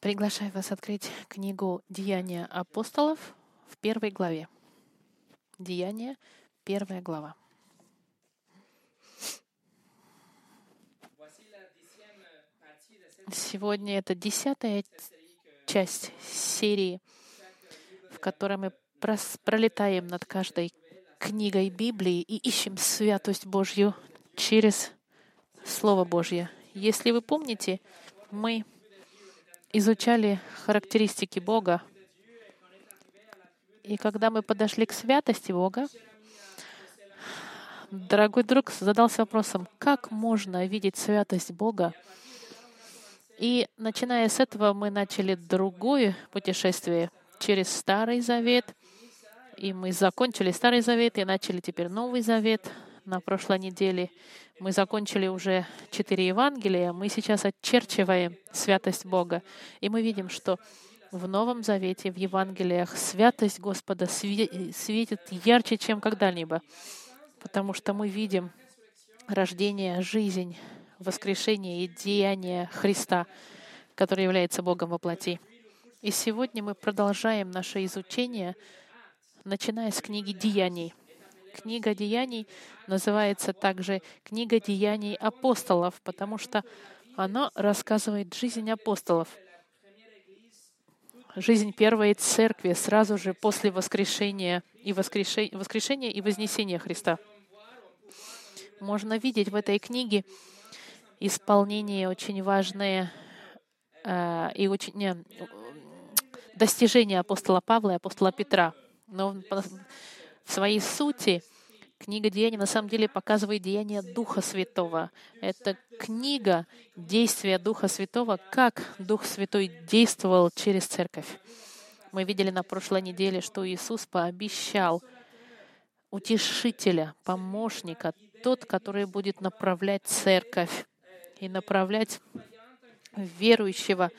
Приглашаю вас открыть книгу «Деяния апостолов» в первой главе. Деяния, первая глава. Сегодня это десятая часть серии, в которой мы пролетаем над каждой книгой Библии и ищем святость Божью через Слово Божье. Если вы помните, мы изучали характеристики Бога. И когда мы подошли к святости Бога, дорогой друг задался вопросом, как можно видеть святость Бога? И начиная с этого мы начали другое путешествие через Старый Завет. И мы закончили Старый Завет и начали теперь Новый Завет на прошлой неделе. Мы закончили уже четыре Евангелия, мы сейчас очерчиваем святость Бога. И мы видим, что в Новом Завете, в Евангелиях, святость Господа светит ярче, чем когда-либо, потому что мы видим рождение, жизнь, воскрешение и деяние Христа, который является Богом во плоти. И сегодня мы продолжаем наше изучение, начиная с книги «Деяний». Книга Деяний называется также Книга Деяний апостолов, потому что она рассказывает жизнь апостолов, жизнь первой церкви сразу же после воскрешения и воскрешения, воскрешения и вознесения Христа. Можно видеть в этой книге исполнение очень важное э, и очень не, достижения апостола Павла и апостола Петра. Но своей сути книга Деяний на самом деле показывает деяние Духа Святого. Это книга действия Духа Святого, как Дух Святой действовал через церковь. Мы видели на прошлой неделе, что Иисус пообещал утешителя, помощника, тот, который будет направлять церковь и направлять верующего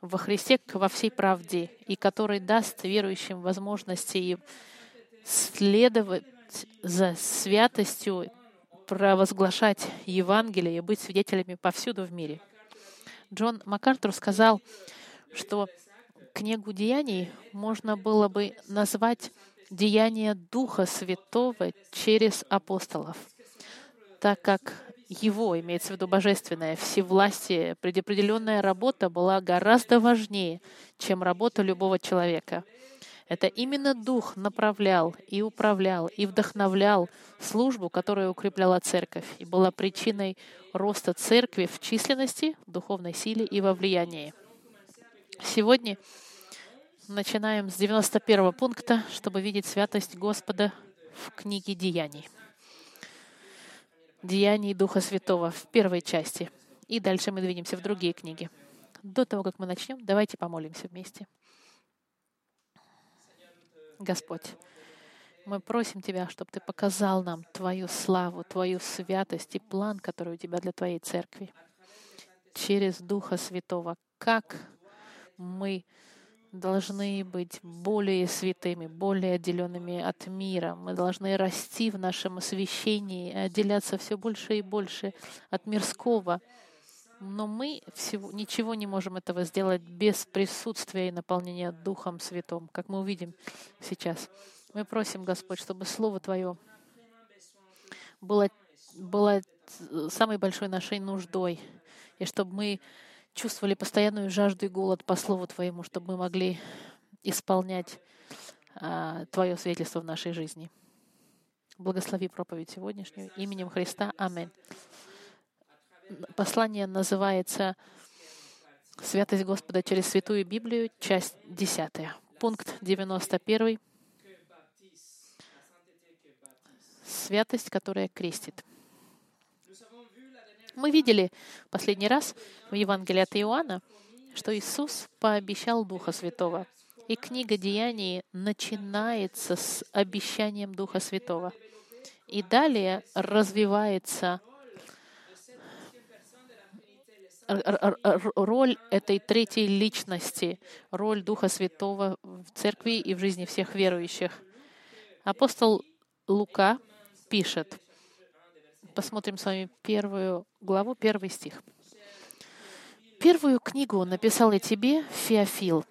во Христе во всей правде, и который даст верующим возможности следовать за святостью, провозглашать Евангелие и быть свидетелями повсюду в мире. Джон МакАртур сказал, что книгу деяний можно было бы назвать «Деяние Духа Святого через апостолов», так как его, имеется в виду божественная, всевластие, предопределенная работа была гораздо важнее, чем работа любого человека — это именно Дух направлял и управлял и вдохновлял службу, которая укрепляла церковь и была причиной роста церкви в численности, в духовной силе и во влиянии. Сегодня начинаем с 91 пункта, чтобы видеть святость Господа в книге Деяний. Деяний Духа Святого в первой части. И дальше мы двинемся в другие книги. До того, как мы начнем, давайте помолимся вместе. Господь, мы просим Тебя, чтобы Ты показал нам Твою славу, Твою святость и план, который у Тебя для Твоей церкви. Через Духа Святого, как мы должны быть более святыми, более отделенными от мира. Мы должны расти в нашем освящении, отделяться все больше и больше от мирского, но мы всего, ничего не можем этого сделать без присутствия и наполнения Духом Святым, как мы увидим сейчас. Мы просим, Господь, чтобы Слово Твое было, было самой большой нашей нуждой, и чтобы мы чувствовали постоянную жажду и голод по Слову Твоему, чтобы мы могли исполнять а, Твое свидетельство в нашей жизни. Благослови проповедь сегодняшнюю именем Христа. Аминь послание называется «Святость Господа через Святую Библию», часть 10, пункт 91. Святость, которая крестит. Мы видели последний раз в Евангелии от Иоанна, что Иисус пообещал Духа Святого. И книга Деяний начинается с обещанием Духа Святого. И далее развивается роль этой третьей личности, роль Духа Святого в церкви и в жизни всех верующих. Апостол Лука пишет, посмотрим с вами первую главу, первый стих. Первую книгу написал и тебе, Феофил,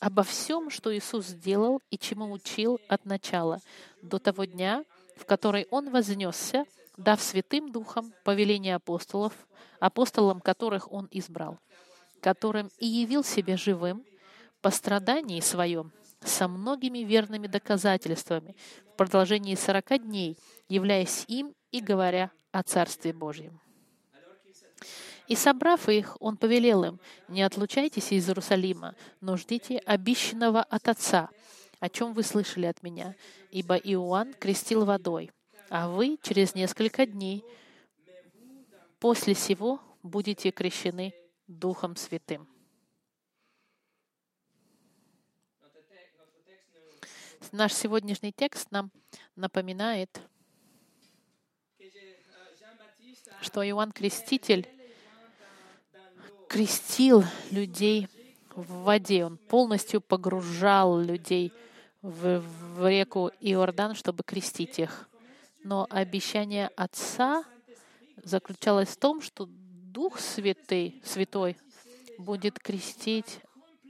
обо всем, что Иисус сделал и чему учил от начала, до того дня, в который Он вознесся, дав Святым Духом повеление апостолов, апостолам которых Он избрал, которым и явил себя живым по страдании Своем со многими верными доказательствами в продолжении сорока дней, являясь им и говоря о Царстве Божьем. И собрав их, он повелел им, «Не отлучайтесь из Иерусалима, но ждите обещанного от Отца, о чем вы слышали от меня, ибо Иоанн крестил водой, а вы через несколько дней после сего будете крещены Духом Святым». Наш сегодняшний текст нам напоминает, что Иоанн Креститель крестил людей в воде. Он полностью погружал людей в, в реку Иордан, чтобы крестить их. Но обещание Отца заключалось в том, что Дух Святый, Святой будет крестить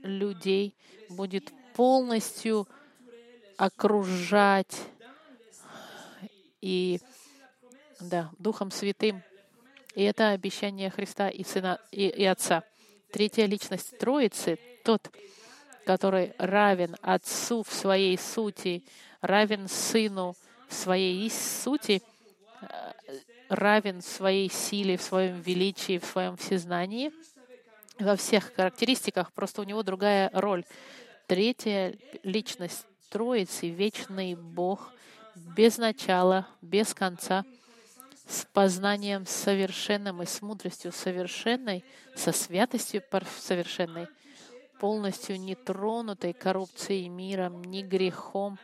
людей, будет полностью окружать и да, Духом Святым и это обещание Христа и Сына и, и Отца. Третья личность Троицы — тот, который равен Отцу в своей сути, равен Сыну в своей сути, э, равен в своей силе, в своем величии, в своем всезнании, во всех характеристиках, просто у него другая роль. Третья личность Троицы — вечный Бог, без начала, без конца — с познанием совершенным и с мудростью совершенной, со святостью совершенной, полностью не тронутой коррупцией миром, ни грехом,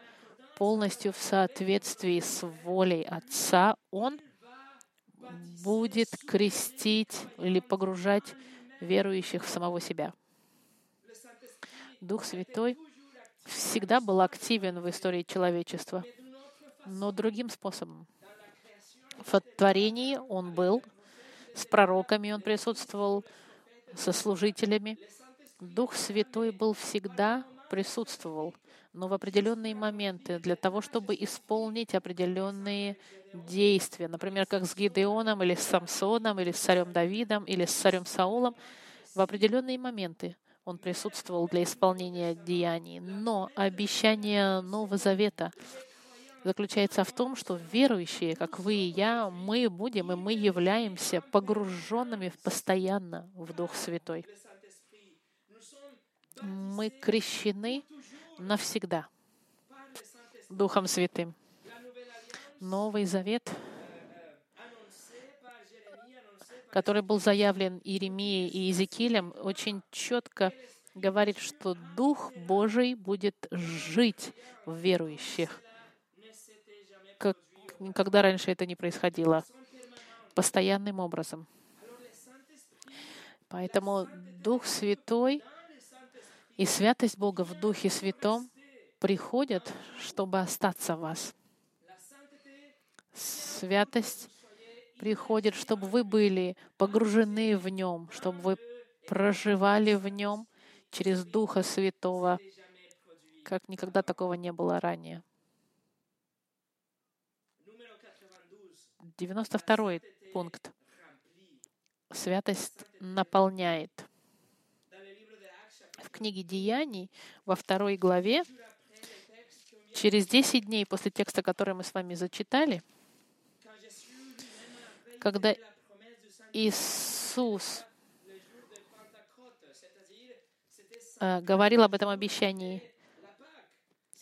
полностью в соответствии с волей Отца, Он будет крестить или погружать верующих в самого себя. Дух Святой всегда был активен в истории человечества, но другим способом — в творении Он был, с пророками Он присутствовал, со служителями. Дух Святой был всегда присутствовал, но в определенные моменты для того, чтобы исполнить определенные действия, например, как с Гидеоном или с Самсоном, или с царем Давидом, или с царем Саулом, в определенные моменты он присутствовал для исполнения деяний. Но обещание Нового Завета — заключается в том, что верующие, как вы и я, мы будем и мы являемся погруженными постоянно в Дух Святой. Мы крещены навсегда Духом Святым. Новый Завет, который был заявлен Иеремией и Иезекиилем, очень четко говорит, что Дух Божий будет жить в верующих — как никогда раньше это не происходило, постоянным образом. Поэтому Дух Святой и святость Бога в Духе Святом приходят, чтобы остаться в вас. Святость приходит, чтобы вы были погружены в Нем, чтобы вы проживали в Нем через Духа Святого, как никогда такого не было ранее. 92 пункт. Святость наполняет. В книге Деяний во второй главе, через 10 дней после текста, который мы с вами зачитали, когда Иисус э, говорил об этом обещании,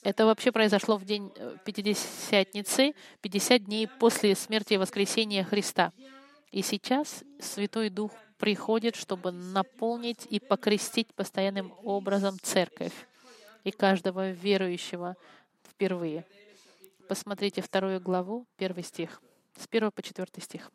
это вообще произошло в день э, Пятидесятницы, 50 дней после смерти и воскресения Христа. И сейчас Святой Дух приходит, чтобы наполнить и покрестить постоянным образом церковь и каждого верующего впервые. Посмотрите вторую главу, первый стих, с первого по четвертый стих.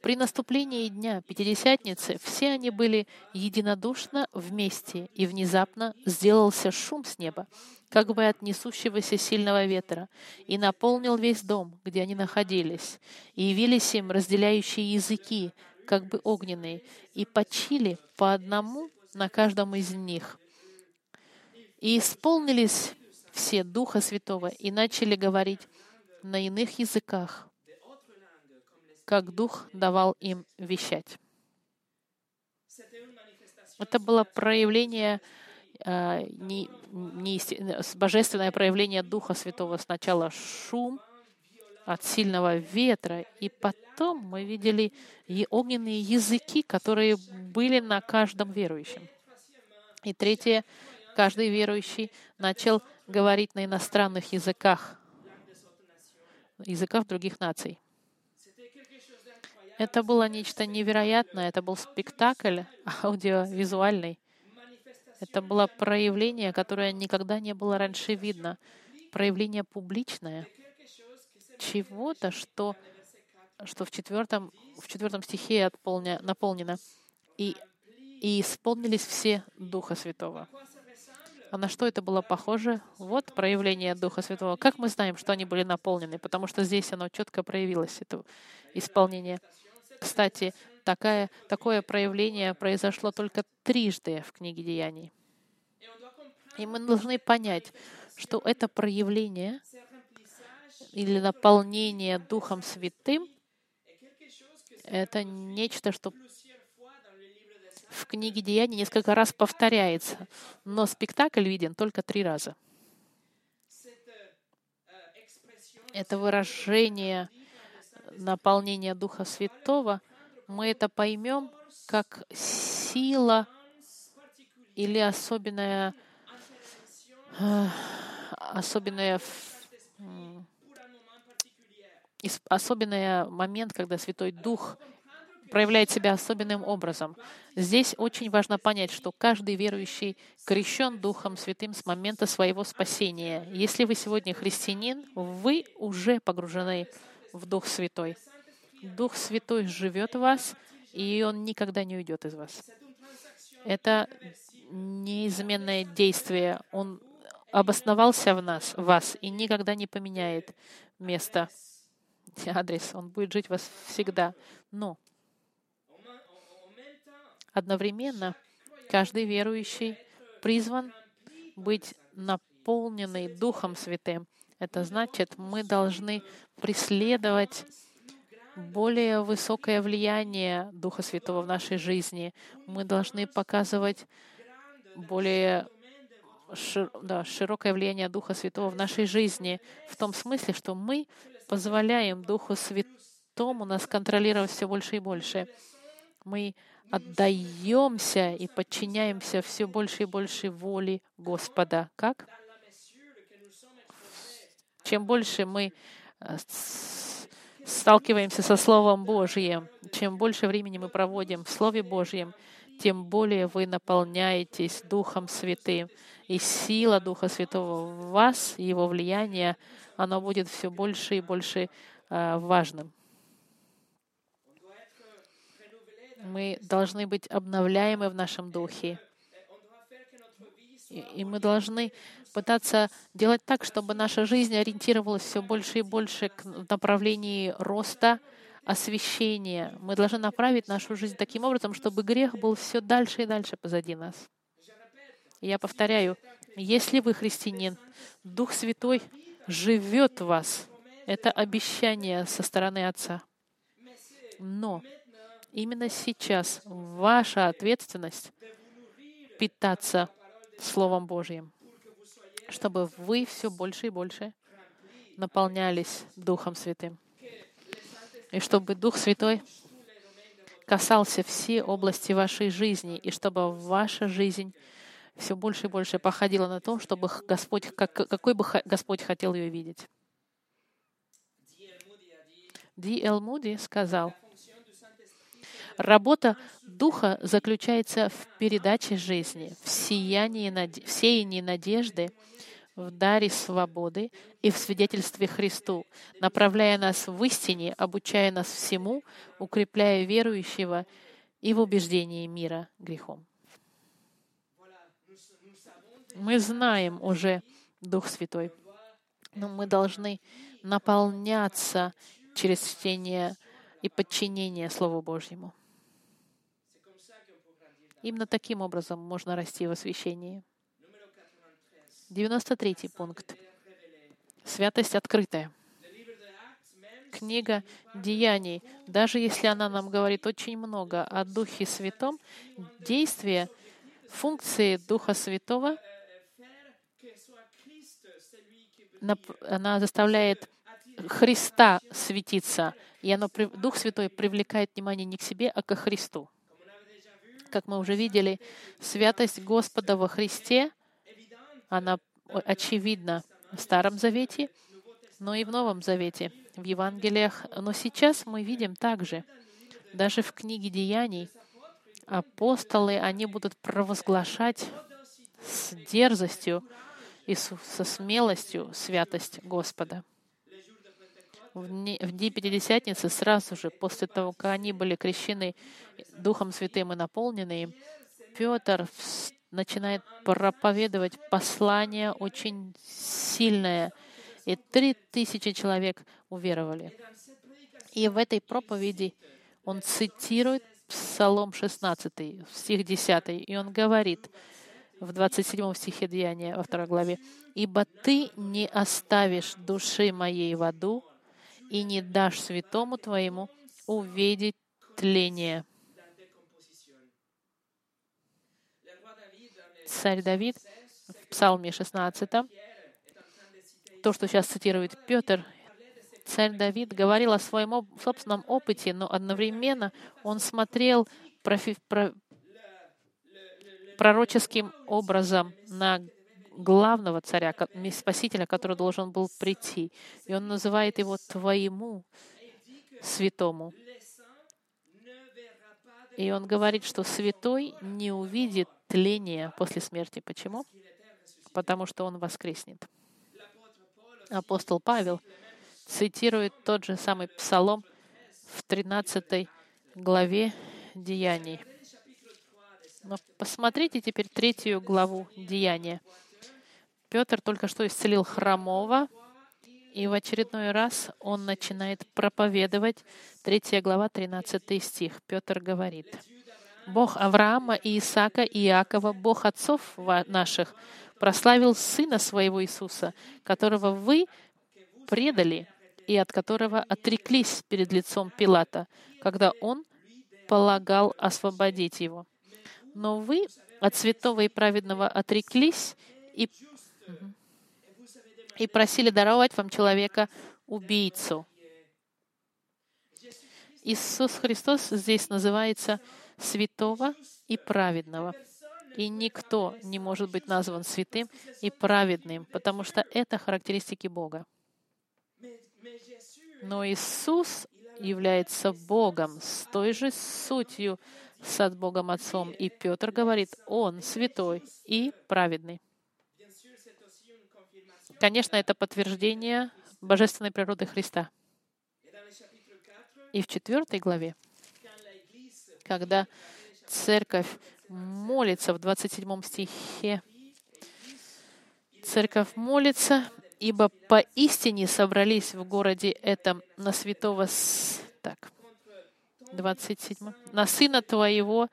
При наступлении дня Пятидесятницы все они были единодушно вместе, и внезапно сделался шум с неба, как бы от несущегося сильного ветра, и наполнил весь дом, где они находились, и явились им разделяющие языки, как бы огненные, и почили по одному на каждом из них. И исполнились все Духа Святого и начали говорить на иных языках, как Дух давал им вещать. Это было проявление, э, не, не, божественное проявление Духа Святого. Сначала шум от сильного ветра, и потом мы видели и огненные языки, которые были на каждом верующем. И третье, каждый верующий начал говорить на иностранных языках, языках других наций. Это было нечто невероятное, это был спектакль аудиовизуальный. Это было проявление, которое никогда не было раньше видно. Проявление публичное чего-то, что, что в, четвертом, в четвертом стихе отполня, наполнено. И, и исполнились все Духа Святого. А на что это было похоже? Вот проявление Духа Святого. Как мы знаем, что они были наполнены? Потому что здесь оно четко проявилось, это исполнение. Кстати, такая, такое проявление произошло только трижды в книге Деяний. И мы должны понять, что это проявление или наполнение Духом Святым — это нечто, что в книге Деяний несколько раз повторяется, но спектакль виден только три раза. Это выражение наполнения Духа Святого, мы это поймем как сила или особенная, э, особенная особенный момент, когда Святой Дух проявляет себя особенным образом. Здесь очень важно понять, что каждый верующий крещен Духом Святым с момента своего спасения. Если вы сегодня христианин, вы уже погружены в Дух Святой. Дух Святой живет в вас, и Он никогда не уйдет из вас. Это неизменное действие. Он обосновался в нас, в вас, и никогда не поменяет место, адрес. Он будет жить в вас всегда. Но Одновременно каждый верующий призван быть наполненный Духом Святым. Это значит, мы должны преследовать более высокое влияние Духа Святого в нашей жизни. Мы должны показывать более широкое влияние Духа Святого в нашей жизни, в том смысле, что мы позволяем Духу Святому нас контролировать все больше и больше. Мы отдаемся и подчиняемся все больше и больше воле Господа. Как? Чем больше мы э, сталкиваемся со Словом Божьим, чем больше времени мы проводим в Слове Божьем, тем более вы наполняетесь Духом Святым. И сила Духа Святого в вас, его влияние, оно будет все больше и больше э, важным. Мы должны быть обновляемы в нашем духе. И мы должны пытаться делать так, чтобы наша жизнь ориентировалась все больше и больше к направлению роста, освящения. Мы должны направить нашу жизнь таким образом, чтобы грех был все дальше и дальше позади нас. Я повторяю, если вы христианин, Дух Святой живет в вас. Это обещание со стороны Отца. Но Именно сейчас ваша ответственность питаться Словом Божьим, чтобы вы все больше и больше наполнялись Духом Святым. И чтобы Дух Святой касался все области вашей жизни, и чтобы ваша жизнь все больше и больше походила на то, чтобы Господь, как, какой бы Господь хотел ее видеть. Ди Эл Муди сказал, Работа Духа заключается в передаче жизни, в сиянии, в сеянии надежды, в даре свободы и в свидетельстве Христу, направляя нас в истине, обучая нас всему, укрепляя верующего и в убеждении мира грехом. Мы знаем уже Дух Святой, но мы должны наполняться через чтение и подчинение Слову Божьему. Именно таким образом можно расти в освящении. 93 пункт. Святость открытая. Книга Деяний, даже если она нам говорит очень много о Духе Святом, действие, функции Духа Святого, она заставляет Христа светиться, и оно, Дух Святой привлекает внимание не к себе, а к Христу. Как мы уже видели, святость Господа во Христе, она очевидна в Старом Завете, но и в Новом Завете, в Евангелиях. Но сейчас мы видим также, даже в книге Деяний, апостолы, они будут провозглашать с дерзостью и со смелостью святость Господа в дни Пятидесятницы, сразу же после того, как они были крещены Духом Святым и наполнены Петр начинает проповедовать послание очень сильное, и три тысячи человек уверовали. И в этой проповеди он цитирует Псалом 16, стих 10, и он говорит в 27 стихе Деяния, во второй главе, «Ибо ты не оставишь души моей в аду, и не дашь святому твоему увидеть тление. Царь Давид в Псалме 16, то, что сейчас цитирует Петр, царь Давид говорил о своем собственном опыте, но одновременно он смотрел профи, про, пророческим образом на главного царя, спасителя, который должен был прийти. И он называет его твоему святому. И он говорит, что святой не увидит тления после смерти. Почему? Потому что он воскреснет. Апостол Павел цитирует тот же самый псалом в 13 главе Деяний. Но посмотрите теперь третью главу Деяния. Петр только что исцелил хромого, и в очередной раз он начинает проповедовать. 3 глава, 13 стих. Петр говорит, «Бог Авраама и Исаака и Иакова, Бог отцов наших, прославил Сына Своего Иисуса, которого вы предали и от которого отреклись перед лицом Пилата, когда он полагал освободить его. Но вы от святого и праведного отреклись и и просили даровать вам человека убийцу. Иисус Христос здесь называется святого и праведного. И никто не может быть назван святым и праведным, потому что это характеристики Бога. Но Иисус является Богом с той же сутью, с Богом Отцом. И Петр говорит, Он святой и праведный. Конечно, это подтверждение божественной природы Христа. И в четвертой главе, когда церковь молится в 27 стихе, церковь молится, ибо поистине собрались в городе этом на святого... С... Так, 27. На Сына Твоего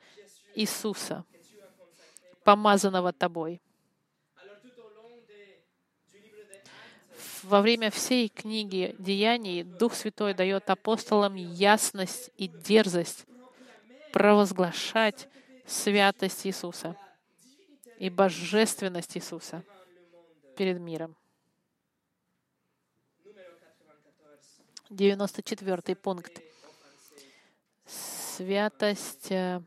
Иисуса, помазанного Тобой. Во время всей книги Деяний Дух Святой дает апостолам ясность и дерзость провозглашать святость Иисуса и божественность Иисуса перед миром. 94 пункт. Святость э,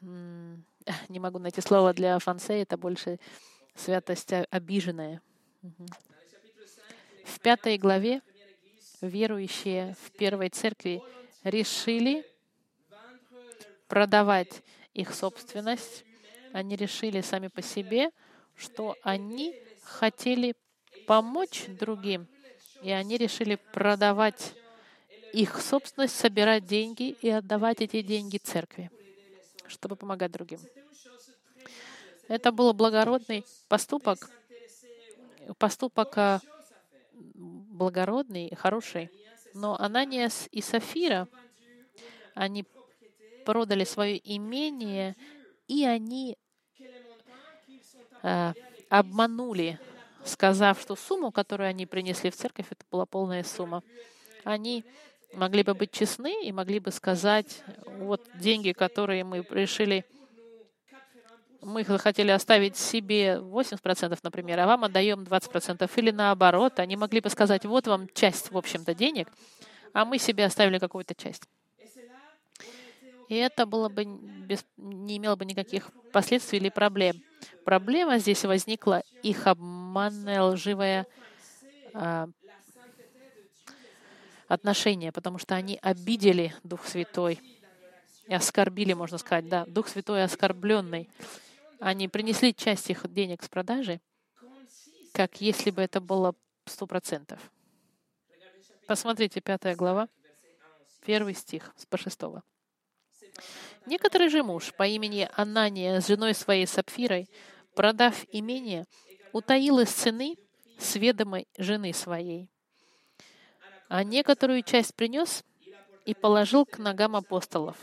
не могу найти слово для фансе, это больше святость обиженная. В пятой главе верующие в первой церкви решили продавать их собственность. Они решили сами по себе, что они хотели помочь другим, и они решили продавать их собственность, собирать деньги и отдавать эти деньги церкви, чтобы помогать другим. Это был благородный поступок, поступок а, благородный, хороший. Но Ананиас и Сафира, Они продали свое имение, и они э, обманули, сказав, что сумму, которую они принесли в церковь, это была полная сумма. Они могли бы быть честны и могли бы сказать, вот деньги, которые мы решили, мы захотели оставить себе 80%, например, а вам отдаем 20%, или наоборот, они могли бы сказать, вот вам часть, в общем-то, денег, а мы себе оставили какую-то часть. И это было бы без, не имело бы никаких последствий или проблем. Проблема здесь возникла их обманная лживая а, отношение, потому что они обидели Дух Святой и оскорбили, можно сказать, да, Дух Святой оскорбленный. Они принесли часть их денег с продажи, как если бы это было сто процентов. Посмотрите, пятая глава, первый стих с по шестого. Некоторый же муж по имени Анания с женой своей Сапфирой, продав имение, утаил из цены сведомой жены своей а некоторую часть принес и положил к ногам апостолов.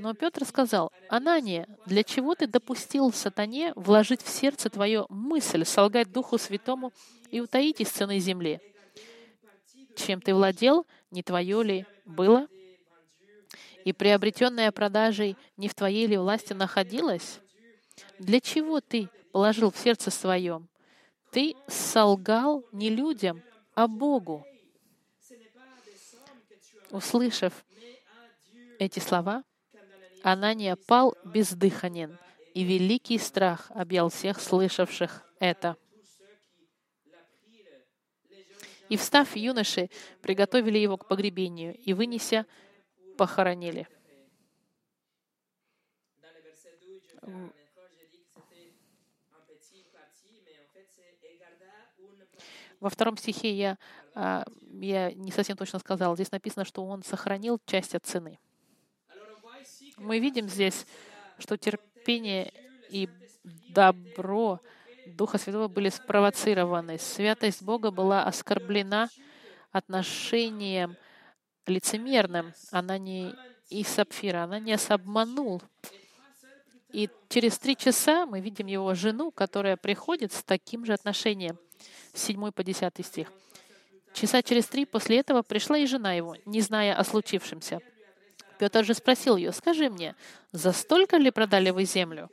Но Петр сказал, «Анания, для чего ты допустил сатане вложить в сердце твое мысль, солгать Духу Святому и утаить из цены земли? Чем ты владел, не твое ли было? И приобретенная продажей не в твоей ли власти находилась? Для чего ты положил в сердце своем? Ты солгал не людям, а Богу. Услышав эти слова, Анания пал бездыханен, и великий страх объял всех слышавших это. И, встав, юноши приготовили его к погребению и, вынеся, похоронили. Во втором стихе я, а, я не совсем точно сказал. Здесь написано, что он сохранил часть от цены. Мы видим здесь, что терпение и добро Духа Святого были спровоцированы. Святость Бога была оскорблена отношением лицемерным. Она не и Сапфира, она не обманул. И через три часа мы видим его жену, которая приходит с таким же отношением — 7 по 10 стих. Часа через три после этого пришла и жена его, не зная о случившемся. Петр же спросил ее, «Скажи мне, за столько ли продали вы землю?»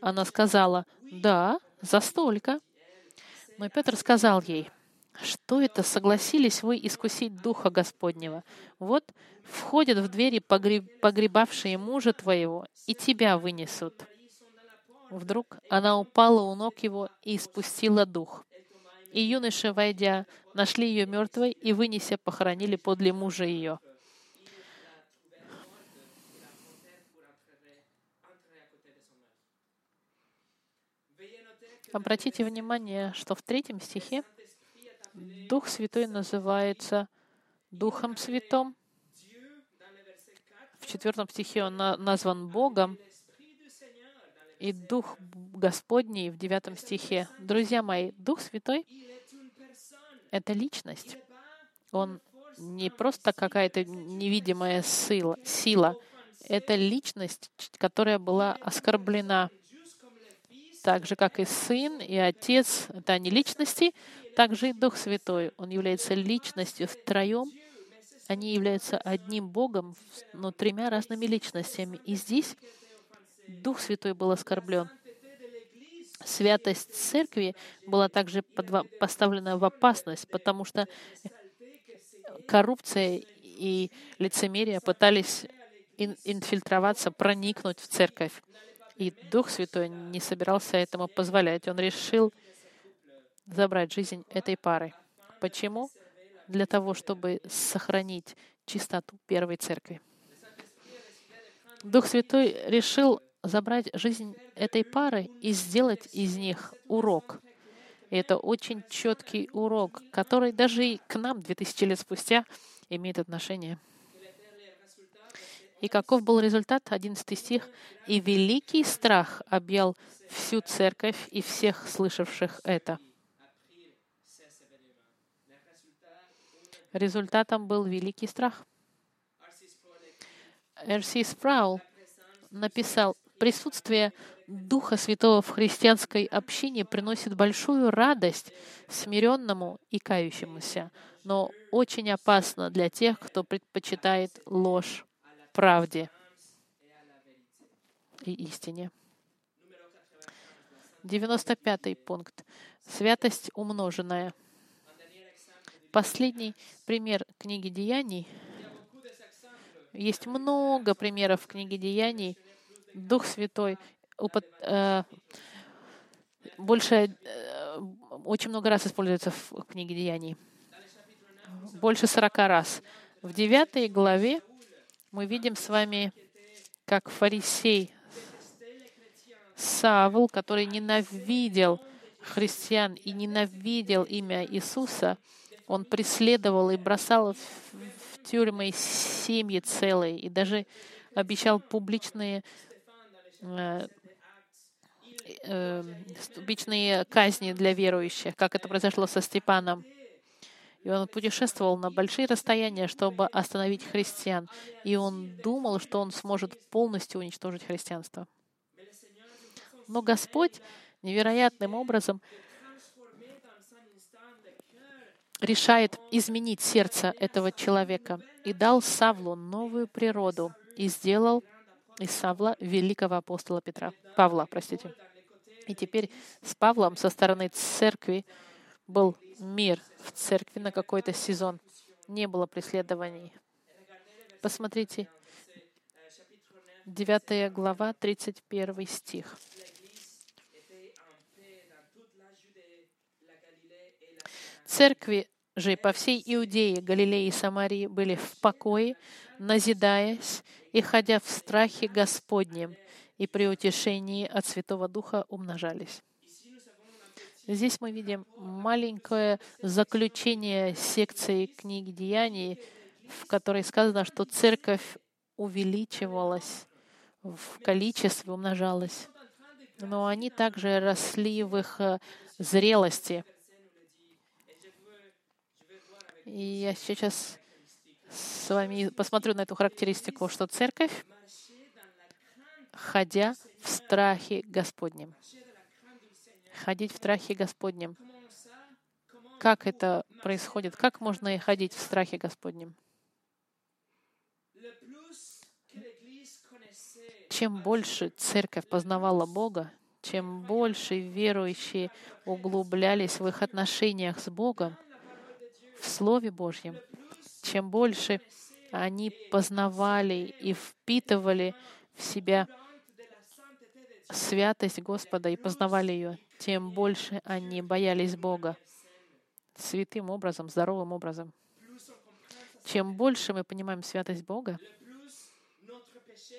Она сказала, «Да, за столько». Но Петр сказал ей, «Что это согласились вы искусить Духа Господнего? Вот входят в двери погребавшие мужа твоего, и тебя вынесут». Вдруг она упала у ног его и испустила дух. И юноши, войдя, нашли ее мертвой и, вынеся, похоронили подле мужа ее. Обратите внимание, что в третьем стихе Дух Святой называется Духом Святым. В четвертом стихе он назван Богом, и Дух Господний в девятом стихе. Друзья мои, Дух Святой — это личность. Он не просто какая-то невидимая сила, сила. Это личность, которая была оскорблена. Так же, как и Сын, и Отец — это они личности, так же и Дух Святой. Он является личностью втроем. Они являются одним Богом, но тремя разными личностями. И здесь Дух Святой был оскорблен. Святость церкви была также поставлена в опасность, потому что коррупция и лицемерие пытались инфильтроваться, проникнуть в церковь. И Дух Святой не собирался этому позволять. Он решил забрать жизнь этой пары. Почему? Для того, чтобы сохранить чистоту первой церкви. Дух Святой решил забрать жизнь этой пары и сделать из них урок. И это очень четкий урок, который даже и к нам 2000 лет спустя имеет отношение. И каков был результат? 11 стих. «И великий страх объял всю церковь и всех слышавших это». Результатом был великий страх. Р.С. Спраул написал, присутствие Духа Святого в христианской общине приносит большую радость смиренному и кающемуся, но очень опасно для тех, кто предпочитает ложь правде и истине. 95 пункт. Святость умноженная. Последний пример книги Деяний. Есть много примеров в книге Деяний. Дух Святой опыт, э, больше, э, очень много раз используется в книге Деяний. Больше 40 раз. В 9 главе мы видим с вами, как фарисей Савл, который ненавидел христиан и ненавидел имя Иисуса, он преследовал и бросал в, тюрьмы семьи целые и даже обещал публичные э, э, публичные казни для верующих, как это произошло со Степаном. И он путешествовал на большие расстояния, чтобы остановить христиан. И он думал, что он сможет полностью уничтожить христианство. Но Господь невероятным образом решает изменить сердце этого человека и дал Савлу новую природу и сделал из Савла великого апостола Петра, Павла, простите. И теперь с Павлом со стороны церкви был мир в церкви на какой-то сезон. Не было преследований. Посмотрите, 9 глава, 31 стих. Церкви же по всей Иудее, Галилее и Самарии были в покое, назидаясь и ходя в страхе Господнем, и при утешении от Святого Духа умножались. Здесь мы видим маленькое заключение секции книги Деяний, в которой сказано, что церковь увеличивалась в количестве, умножалась. Но они также росли в их э, зрелости. И я сейчас с вами посмотрю на эту характеристику, что церковь, ходя в страхе Господнем, ходить в страхе Господнем. Как это происходит? Как можно и ходить в страхе Господнем? Чем больше церковь познавала Бога, чем больше верующие углублялись в их отношениях с Богом, в Слове Божьем, чем больше они познавали и впитывали в себя святость Господа и познавали ее, тем больше они боялись Бога святым образом, здоровым образом. Чем больше мы понимаем святость Бога,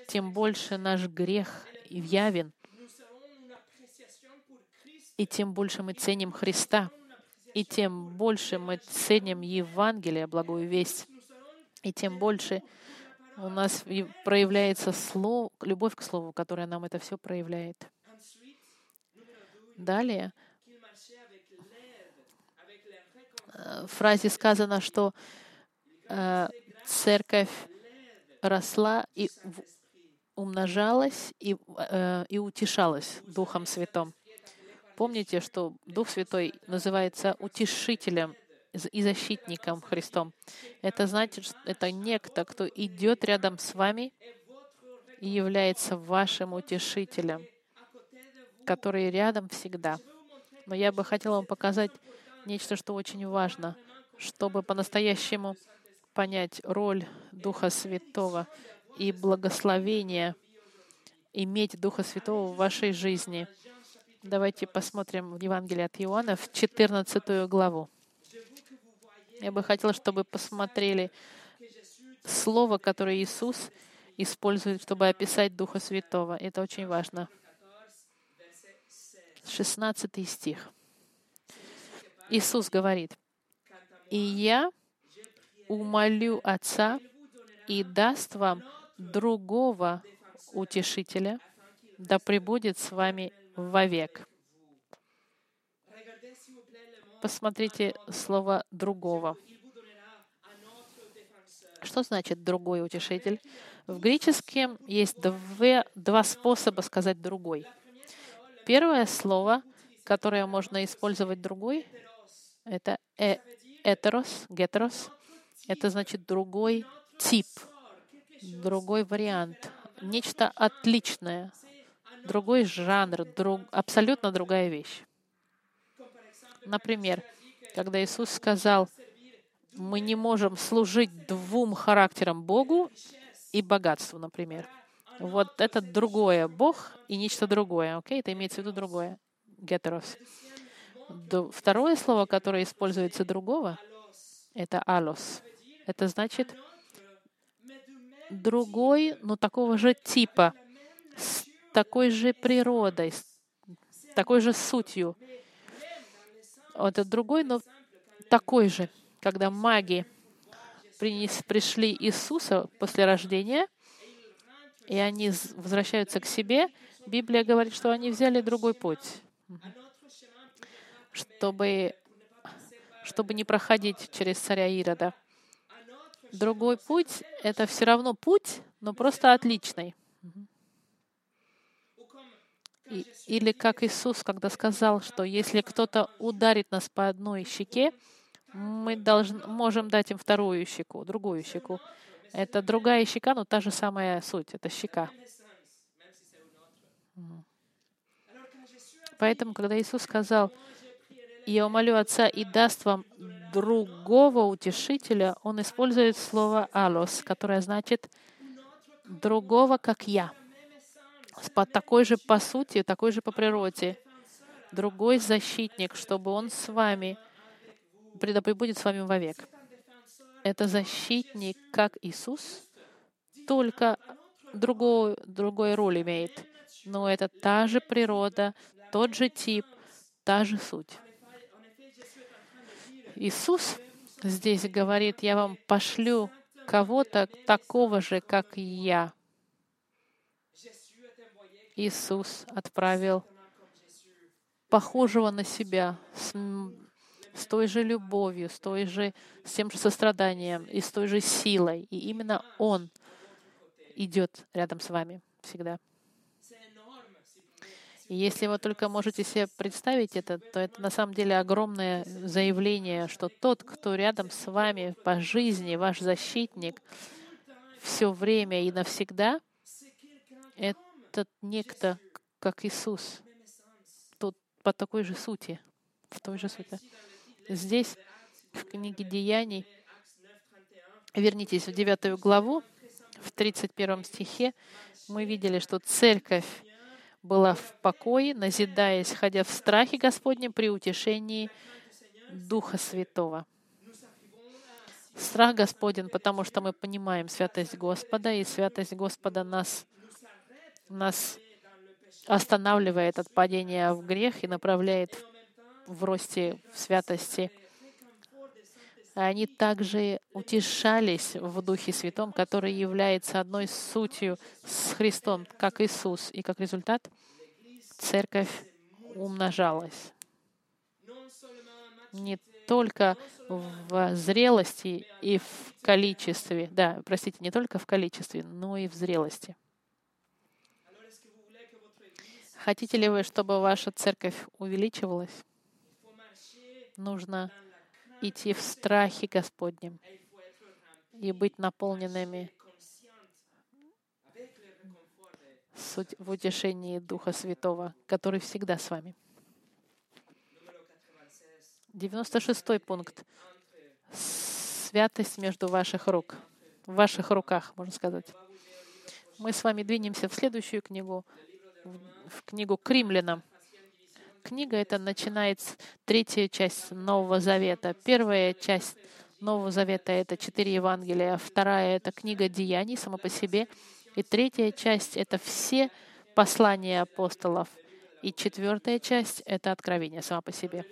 тем больше наш грех явен, и тем больше мы ценим Христа, и тем больше мы ценим Евангелие, благую весть, и тем больше у нас проявляется слово, любовь к Слову, которая нам это все проявляет. Далее э, в фразе сказано, что э, церковь росла и умножалась и, э, и утешалась Духом Святым. Помните, что Дух Святой называется утешителем и защитником Христом. Это значит, что это некто, кто идет рядом с вами и является вашим утешителем, который рядом всегда. Но я бы хотела вам показать нечто, что очень важно, чтобы по-настоящему понять роль Духа Святого и благословения иметь Духа Святого в вашей жизни — Давайте посмотрим в Евангелие от Иоанна в 14 главу. Я бы хотела, чтобы посмотрели слово, которое Иисус использует, чтобы описать Духа Святого. Это очень важно. 16 стих. Иисус говорит, «И я умолю Отца и даст вам другого утешителя, да пребудет с вами вовек. Посмотрите слово другого. Что значит другой утешитель? В греческом есть две, два способа сказать другой. Первое слово, которое можно использовать другой, это э, этерос, гетерос. Это значит другой тип, другой вариант, нечто отличное, другой жанр, друг, абсолютно другая вещь. Например, когда Иисус сказал, мы не можем служить двум характерам Богу и богатству, например. Вот это другое Бог и нечто другое. Окей, okay? это имеется в виду другое. Гетерос. Второе слово, которое используется другого, это алос. Это значит другой, но такого же типа, с такой же природой, с такой же сутью. Это другой, но такой же. Когда маги принес, пришли Иисуса после рождения, и они возвращаются к себе, Библия говорит, что они взяли другой путь, чтобы, чтобы не проходить через царя Ирода. Другой путь — это все равно путь, но просто отличный. И, или как Иисус, когда сказал, что если кто-то ударит нас по одной щеке, мы должны, можем дать им вторую щеку, другую щеку. Это другая щека, но та же самая суть. Это щека. Поэтому, когда Иисус сказал, «Я умолю Отца и даст вам другого утешителя», Он использует слово «алос», которое значит «другого, как я», такой же по сути, такой же по природе, другой защитник, чтобы Он с вами пребудет с вами вовек это защитник, как Иисус, только другую, другой роль имеет. Но это та же природа, тот же тип, та же суть. Иисус здесь говорит, я вам пошлю кого-то такого же, как я. Иисус отправил похожего на себя, той же любовью, с, той же, с тем же состраданием и с той же силой. И именно Он идет рядом с вами всегда. И если вы только можете себе представить это, то это на самом деле огромное заявление, что тот, кто рядом с вами по жизни, ваш защитник, все время и навсегда, этот некто, как Иисус, тут по такой же сути, в той же сути. Здесь, в книге Деяний, вернитесь в 9 главу, в 31 стихе, мы видели, что церковь была в покое, назидаясь, ходя в страхе Господнем при утешении Духа Святого. Страх Господен, потому что мы понимаем святость Господа, и святость Господа нас, нас останавливает от падения в грех и направляет в росте в святости. Они также утешались в Духе Святом, который является одной сутью с Христом, как Иисус. И как результат церковь умножалась. Не только в зрелости и в количестве, да, простите, не только в количестве, но и в зрелости. Хотите ли вы, чтобы ваша церковь увеличивалась? Нужно идти в страхе Господнем и быть наполненными в утешении Духа Святого, который всегда с вами. 96 пункт. Святость между ваших рук. В ваших руках, можно сказать. Мы с вами двинемся в следующую книгу, в книгу к римлянам книга это начинается третья часть Нового Завета. Первая часть Нового Завета — это четыре Евангелия, вторая — это книга Деяний сама по себе, и третья часть — это все послания апостолов, и четвертая часть — это Откровение сама по себе.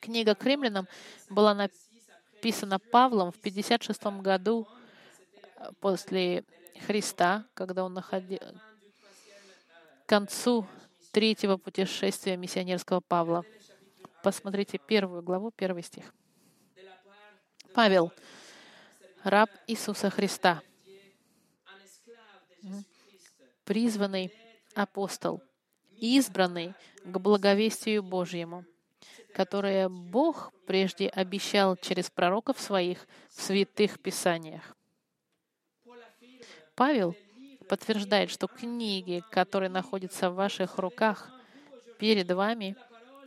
Книга к римлянам была написана Павлом в 56 году э, после Христа, когда он находил к концу третьего путешествия миссионерского Павла. Посмотрите первую главу, первый стих. Павел, раб Иисуса Христа, призванный апостол, избранный к благовестию Божьему, которое Бог прежде обещал через пророков своих в святых писаниях. Павел подтверждает, что книги, которые находятся в ваших руках перед вами,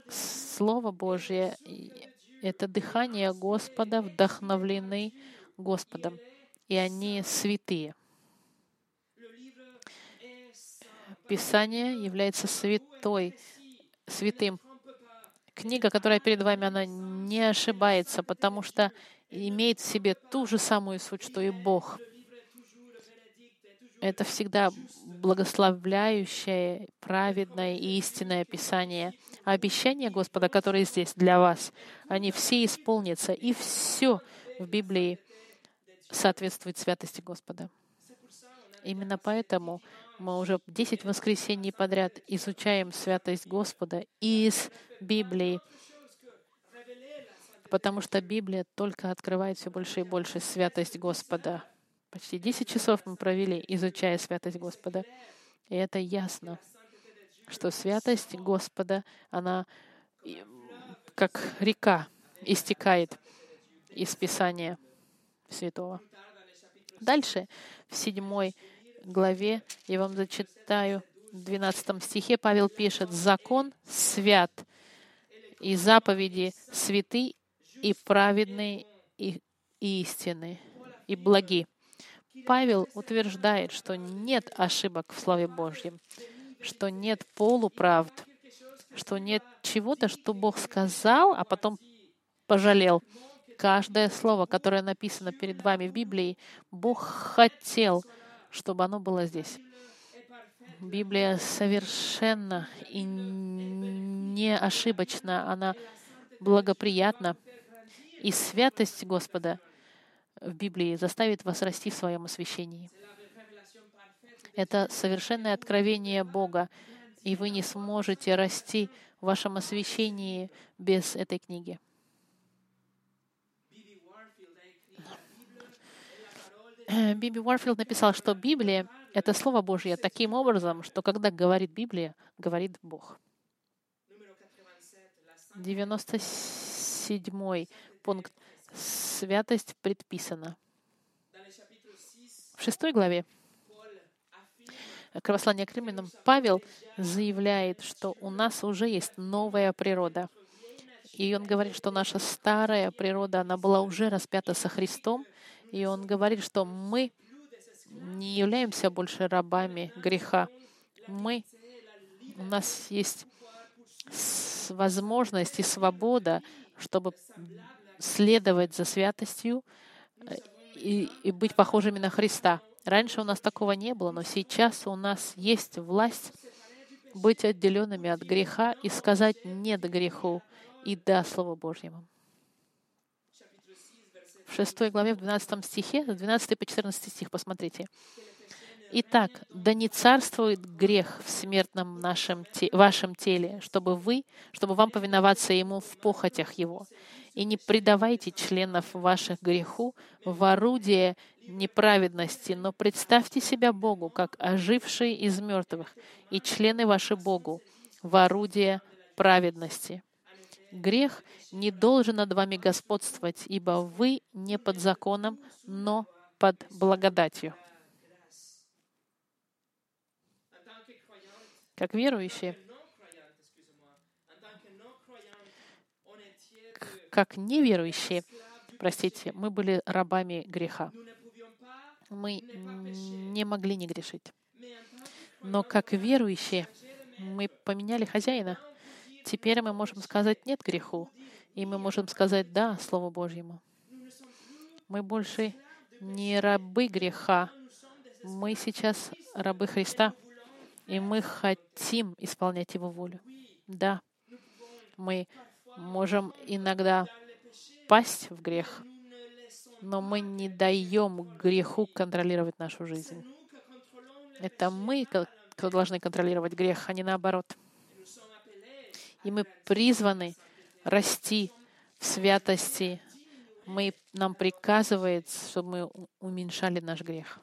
Слово Божье — это дыхание Господа, вдохновлены Господом, и они святые. Писание является святой, святым. Книга, которая перед вами, она не ошибается, потому что имеет в себе ту же самую суть, что и Бог — это всегда благословляющее, праведное и истинное Писание. А обещания Господа, которые здесь для вас, они все исполнятся, и все в Библии соответствует святости Господа. Именно поэтому мы уже 10 воскресений подряд изучаем святость Господа из Библии, потому что Библия только открывает все больше и больше святость Господа. Почти 10 часов мы провели, изучая святость Господа. И это ясно, что святость Господа, она как река истекает из Писания Святого. Дальше, в седьмой главе, я вам зачитаю, в 12 стихе Павел пишет, «Закон свят, и заповеди святы, и праведны, и истины, и благи». Павел утверждает, что нет ошибок в Слове Божьем, что нет полуправд, что нет чего-то, что Бог сказал, а потом пожалел. Каждое слово, которое написано перед вами в Библии, Бог хотел, чтобы оно было здесь. Библия совершенно и не ошибочна, она благоприятна. И святость Господа — в Библии заставит вас расти в своем освящении. Это совершенное откровение Бога, и вы не сможете расти в вашем освящении без этой книги. Биби Уорфилд написал, что Библия — это Слово Божье таким образом, что когда говорит Библия, говорит Бог. 97 пункт святость предписана. В шестой главе Кровослания к римлянам Павел заявляет, что у нас уже есть новая природа. И он говорит, что наша старая природа, она была уже распята со Христом. И он говорит, что мы не являемся больше рабами греха. Мы, у нас есть возможность и свобода, чтобы следовать за святостью и, и быть похожими на Христа. Раньше у нас такого не было, но сейчас у нас есть власть быть отделенными от греха и сказать «нет» греху и «да» Слову Божьему. В 6 главе, в 12 стихе, с 12 по 14 стих, посмотрите. Итак, да не царствует грех в смертном нашем, те, вашем теле, чтобы вы, чтобы вам повиноваться ему в похотях его и не предавайте членов ваших греху в орудие неправедности, но представьте себя Богу, как ожившие из мертвых, и члены ваши Богу в орудие праведности. Грех не должен над вами господствовать, ибо вы не под законом, но под благодатью. Как верующие, как неверующие, простите, мы были рабами греха. Мы не могли не грешить. Но как верующие, мы поменяли хозяина. Теперь мы можем сказать «нет» греху, и мы можем сказать «да» Слову Божьему. Мы больше не рабы греха, мы сейчас рабы Христа, и мы хотим исполнять Его волю. Да, мы можем иногда пасть в грех, но мы не даем греху контролировать нашу жизнь. Это мы кто должны контролировать грех, а не наоборот. И мы призваны расти в святости, мы, нам приказывает, чтобы мы уменьшали наш грех.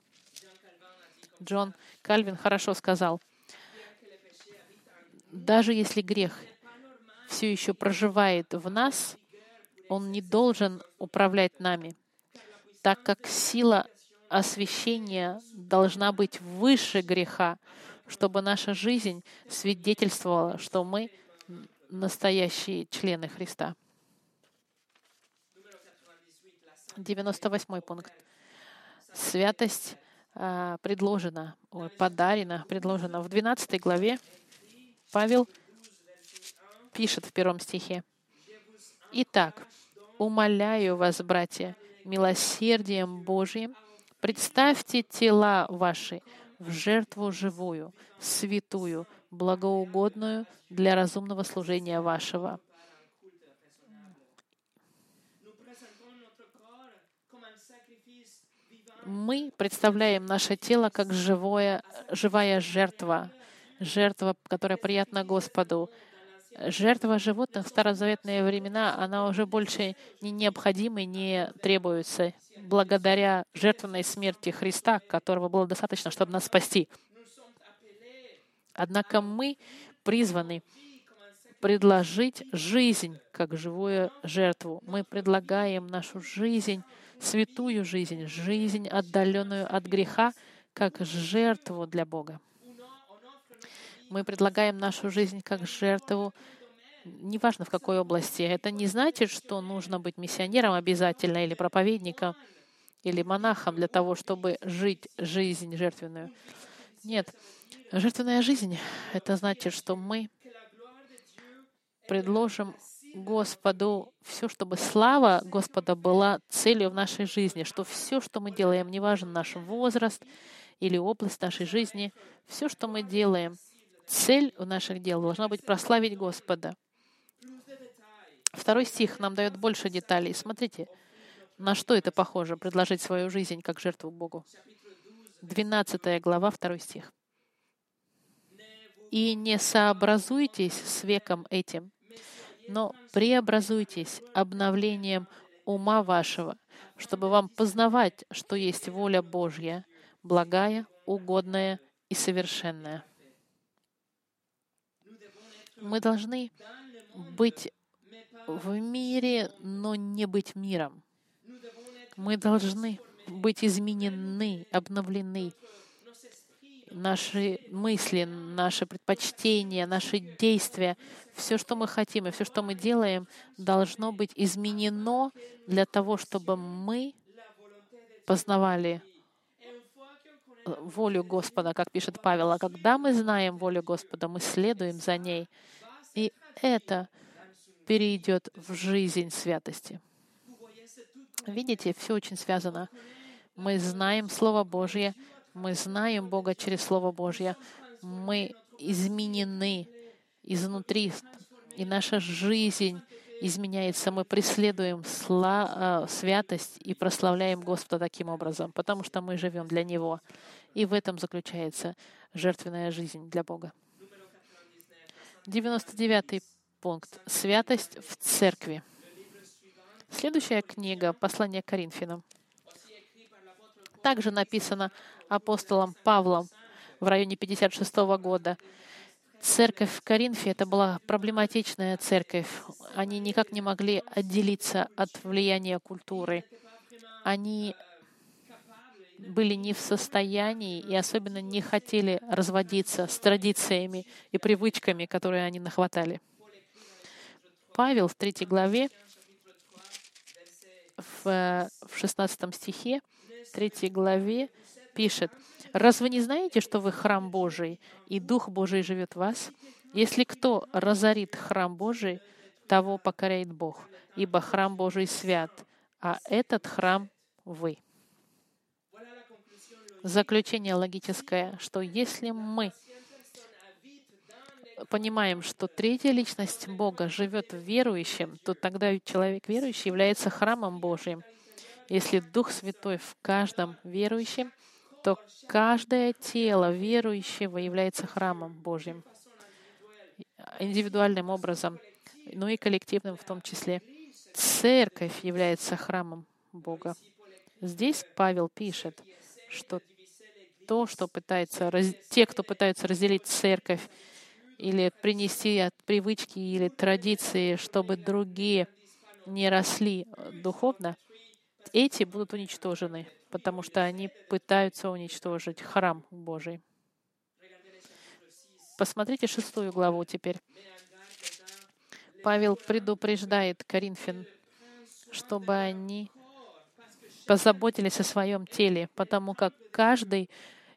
Джон Кальвин хорошо сказал, даже если грех все еще проживает в нас, он не должен управлять нами, так как сила освящения должна быть выше греха, чтобы наша жизнь свидетельствовала, что мы настоящие члены Христа. 98 пункт. Святость а, предложена, подарена, предложена. В 12 главе Павел пишет в первом стихе. «Итак, умоляю вас, братья, милосердием Божьим, представьте тела ваши в жертву живую, святую, благоугодную для разумного служения вашего. Мы представляем наше тело как живое, живая жертва, жертва, которая приятна Господу. Жертва животных в старозаветные времена, она уже больше не необходима и не требуется благодаря жертвенной смерти Христа, которого было достаточно, чтобы нас спасти. Однако мы призваны предложить жизнь как живую жертву. Мы предлагаем нашу жизнь, святую жизнь, жизнь, отдаленную от греха, как жертву для Бога. Мы предлагаем нашу жизнь как жертву, неважно в какой области. Это не значит, что нужно быть миссионером обязательно или проповедником или монахом для того, чтобы жить жизнь жертвенную. Нет, жертвенная жизнь — это значит, что мы предложим Господу все, чтобы слава Господа была целью в нашей жизни, что все, что мы делаем, неважно наш возраст или область нашей жизни, все, что мы делаем, цель у наших дел должна быть прославить Господа. Второй стих нам дает больше деталей. Смотрите, на что это похоже, предложить свою жизнь как жертву Богу. 12 глава, 2 стих. «И не сообразуйтесь с веком этим, но преобразуйтесь обновлением ума вашего, чтобы вам познавать, что есть воля Божья, благая, угодная и совершенная». Мы должны быть в мире, но не быть миром. Мы должны быть изменены, обновлены. Наши мысли, наши предпочтения, наши действия, все, что мы хотим и все, что мы делаем, должно быть изменено для того, чтобы мы познавали волю Господа, как пишет Павел. А когда мы знаем волю Господа, мы следуем за ней. И это перейдет в жизнь святости. Видите, все очень связано. Мы знаем Слово Божье, мы знаем Бога через Слово Божье, мы изменены изнутри, и наша жизнь изменяется. Мы преследуем сла, э, святость и прославляем Господа таким образом, потому что мы живем для Него. И в этом заключается жертвенная жизнь для Бога. 99 пункт. Святость в церкви. Следующая книга, послание к Коринфянам, также написано апостолом Павлом в районе 56 года. Церковь в Коринфе — это была проблематичная церковь. Они никак не могли отделиться от влияния культуры. Они были не в состоянии и особенно не хотели разводиться с традициями и привычками, которые они нахватали. Павел в третьей главе в, в 16 стихе, 3 главе пишет, «Раз вы не знаете, что вы храм Божий, и Дух Божий живет в вас? Если кто разорит храм Божий, того покоряет Бог, ибо храм Божий свят, а этот храм — вы». Заключение логическое, что если мы понимаем, что третья личность Бога живет в верующем, то тогда человек верующий является храмом Божьим. Если Дух Святой в каждом верующем, то каждое тело верующего является храмом Божьим, индивидуальным образом, ну и коллективным в том числе. церковь является храмом Бога. Здесь Павел пишет, что то, что пытается, те, кто пытаются разделить церковь или принести от привычки или традиции, чтобы другие не росли духовно, эти будут уничтожены, потому что они пытаются уничтожить храм Божий. Посмотрите шестую главу теперь. Павел предупреждает Коринфян, чтобы они позаботились о своем теле, потому как каждый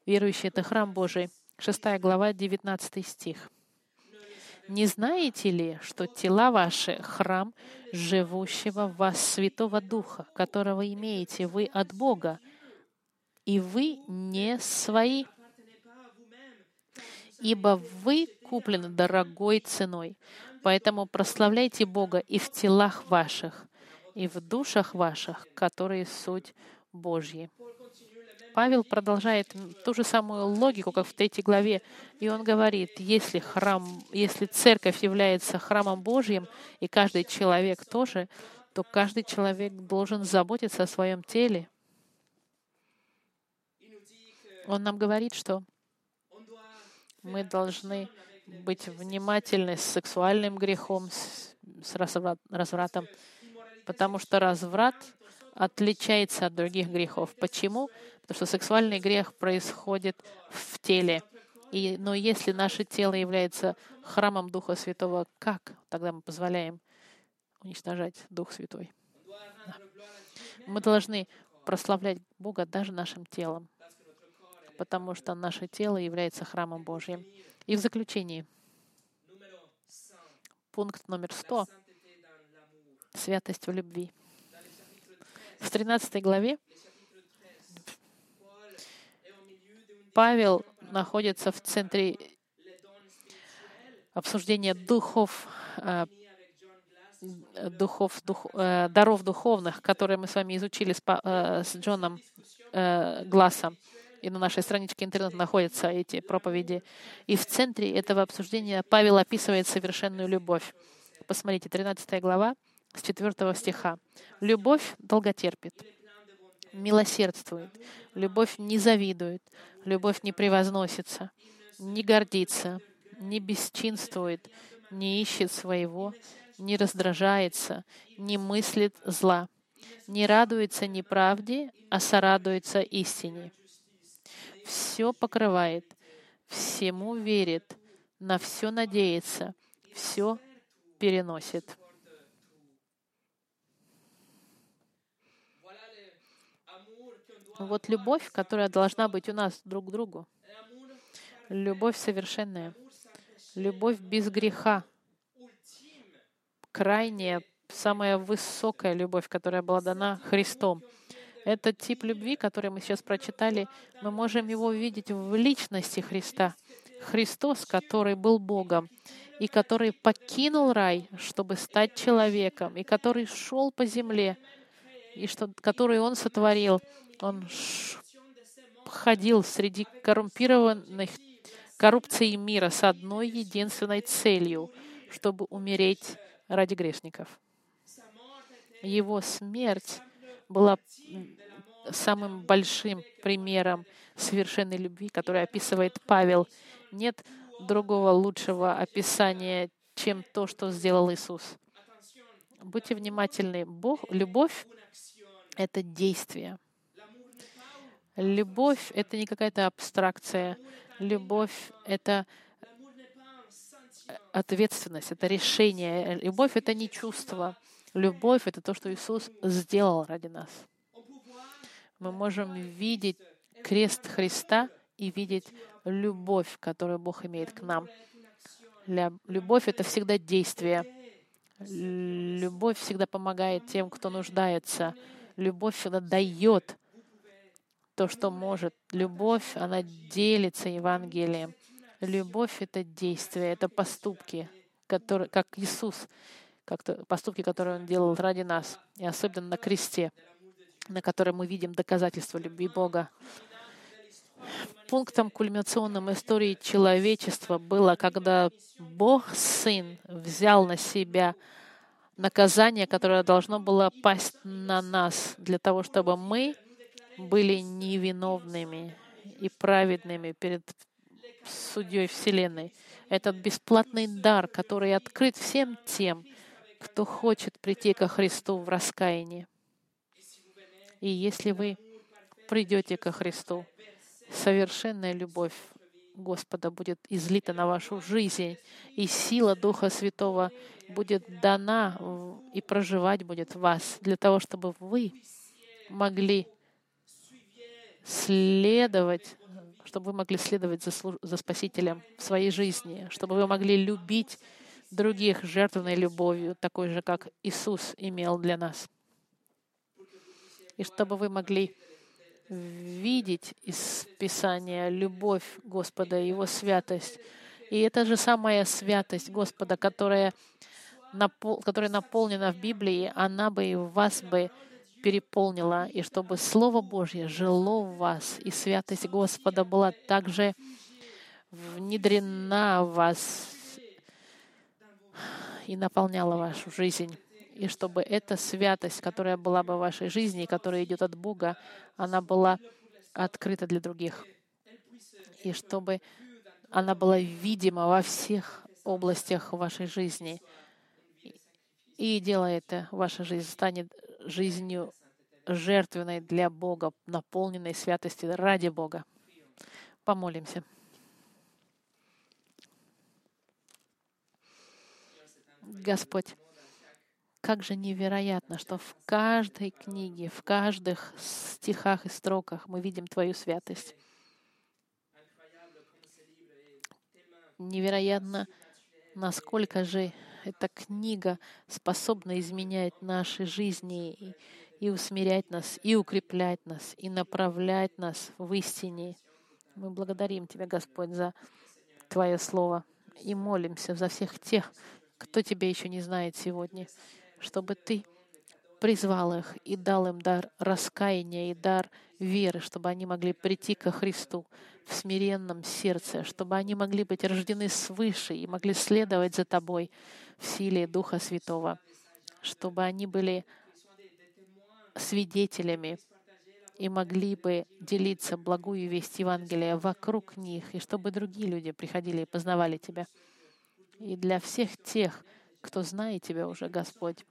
верующий — это храм Божий. Шестая глава, 19 стих. «Не знаете ли, что тела ваши — храм живущего в вас Святого Духа, которого имеете вы от Бога, и вы не свои?» ибо вы куплены дорогой ценой. Поэтому прославляйте Бога и в телах ваших, и в душах ваших, которые суть Божьи. Павел продолжает ту же самую логику, как в третьей главе, и он говорит, если храм, если церковь является храмом Божьим, и каждый человек тоже, то каждый человек должен заботиться о своем теле. Он нам говорит, что мы должны быть внимательны с сексуальным грехом, с развратом, потому что разврат отличается от других грехов. Почему? Потому что сексуальный грех происходит в теле. И, но если наше тело является храмом Духа Святого, как тогда мы позволяем уничтожать Дух Святой? Да. Мы должны прославлять Бога даже нашим телом, потому что наше тело является храмом Божьим. И в заключении, пункт номер 100 — святость в любви. В 13 главе Павел находится в центре обсуждения духов, э, духов, дух, э, даров духовных, которые мы с вами изучили с, э, с Джоном Глассом и на нашей страничке интернета находятся эти проповеди. И в центре этого обсуждения Павел описывает совершенную любовь. Посмотрите, 13 глава с 4 стиха. «Любовь долготерпит, милосердствует, любовь не завидует, любовь не превозносится, не гордится, не бесчинствует, не ищет своего, не раздражается, не мыслит зла, не радуется неправде, а сорадуется истине все покрывает, всему верит, на все надеется, все переносит. Вот любовь, которая должна быть у нас друг к другу. Любовь совершенная. Любовь без греха. Крайняя, самая высокая любовь, которая была дана Христом. Этот тип любви, который мы сейчас прочитали, мы можем его увидеть в личности Христа. Христос, который был Богом, и который покинул рай, чтобы стать человеком, и который шел по земле, и что, который Он сотворил. Он ходил среди коррумпированных коррупцией мира с одной единственной целью, чтобы умереть ради грешников. Его смерть была самым большим примером совершенной любви, который описывает Павел. Нет другого лучшего описания, чем то, что сделал Иисус. Будьте внимательны. Бог, любовь — это действие. Любовь — это не какая-то абстракция. Любовь — это ответственность, это решение. Любовь — это не чувство. Любовь — это то, что Иисус сделал ради нас. Мы можем видеть крест Христа и видеть любовь, которую Бог имеет к нам. Любовь — это всегда действие. Любовь всегда помогает тем, кто нуждается. Любовь всегда дает то, что может. Любовь, она делится Евангелием. Любовь — это действие, это поступки, которые, как Иисус как поступки, которые Он делал ради нас, и особенно на кресте, на котором мы видим доказательство любви Бога. Пунктом кульминационным истории человечества было, когда Бог Сын взял на себя наказание, которое должно было пасть на нас для того, чтобы мы были невиновными и праведными перед судьей Вселенной. Этот бесплатный дар, который открыт всем тем, кто хочет прийти ко Христу в раскаянии. И если вы придете ко Христу, совершенная любовь Господа будет излита на вашу жизнь, и сила Духа Святого будет дана и проживать будет в вас, для того, чтобы вы могли следовать, чтобы вы могли следовать за, за Спасителем в своей жизни, чтобы вы могли любить других жертвенной любовью, такой же, как Иисус имел для нас. И чтобы вы могли видеть из Писания любовь Господа, Его святость. И это же самая святость Господа, которая, напол, которая наполнена в Библии, она бы и вас бы переполнила, и чтобы Слово Божье жило в вас, и святость Господа была также внедрена в вас и наполняла вашу жизнь и чтобы эта святость, которая была бы в вашей жизни, которая идет от Бога, она была открыта для других. И чтобы она была видима во всех областях вашей жизни. И делая это, ваша жизнь станет жизнью жертвенной для Бога, наполненной святости ради Бога. Помолимся. Господь, как же невероятно, что в каждой книге, в каждых стихах и строках мы видим Твою святость. Невероятно, насколько же эта книга способна изменять наши жизни и, и усмирять нас, и укреплять нас, и направлять нас в истине. Мы благодарим Тебя, Господь, за Твое Слово и молимся за всех тех, кто Тебя еще не знает сегодня чтобы Ты призвал их и дал им дар раскаяния и дар веры, чтобы они могли прийти ко Христу в смиренном сердце, чтобы они могли быть рождены свыше и могли следовать за Тобой в силе Духа Святого, чтобы они были свидетелями и могли бы делиться благую весть Евангелия вокруг них, и чтобы другие люди приходили и познавали Тебя. И для всех тех, кто знает Тебя уже, Господь,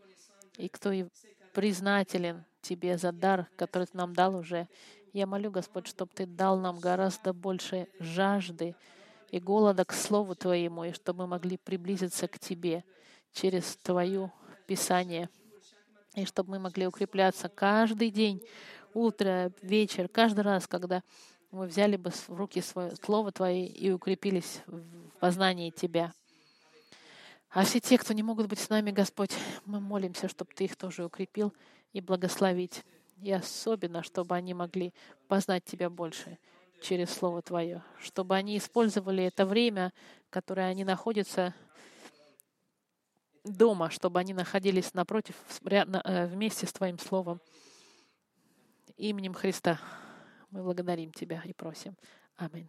и кто и признателен Тебе за дар, который Ты нам дал уже. Я молю, Господь, чтобы Ты дал нам гораздо больше жажды и голода к Слову Твоему, и чтобы мы могли приблизиться к Тебе через Твое Писание, и чтобы мы могли укрепляться каждый день, утро, вечер, каждый раз, когда мы взяли бы в руки свое Слово Твое и укрепились в познании Тебя. А все те, кто не могут быть с нами, Господь, мы молимся, чтобы Ты их тоже укрепил и благословить. И особенно, чтобы они могли познать Тебя больше через Слово Твое, чтобы они использовали это время, которое они находятся дома, чтобы они находились напротив, э, вместе с Твоим Словом. Именем Христа мы благодарим Тебя и просим. Аминь.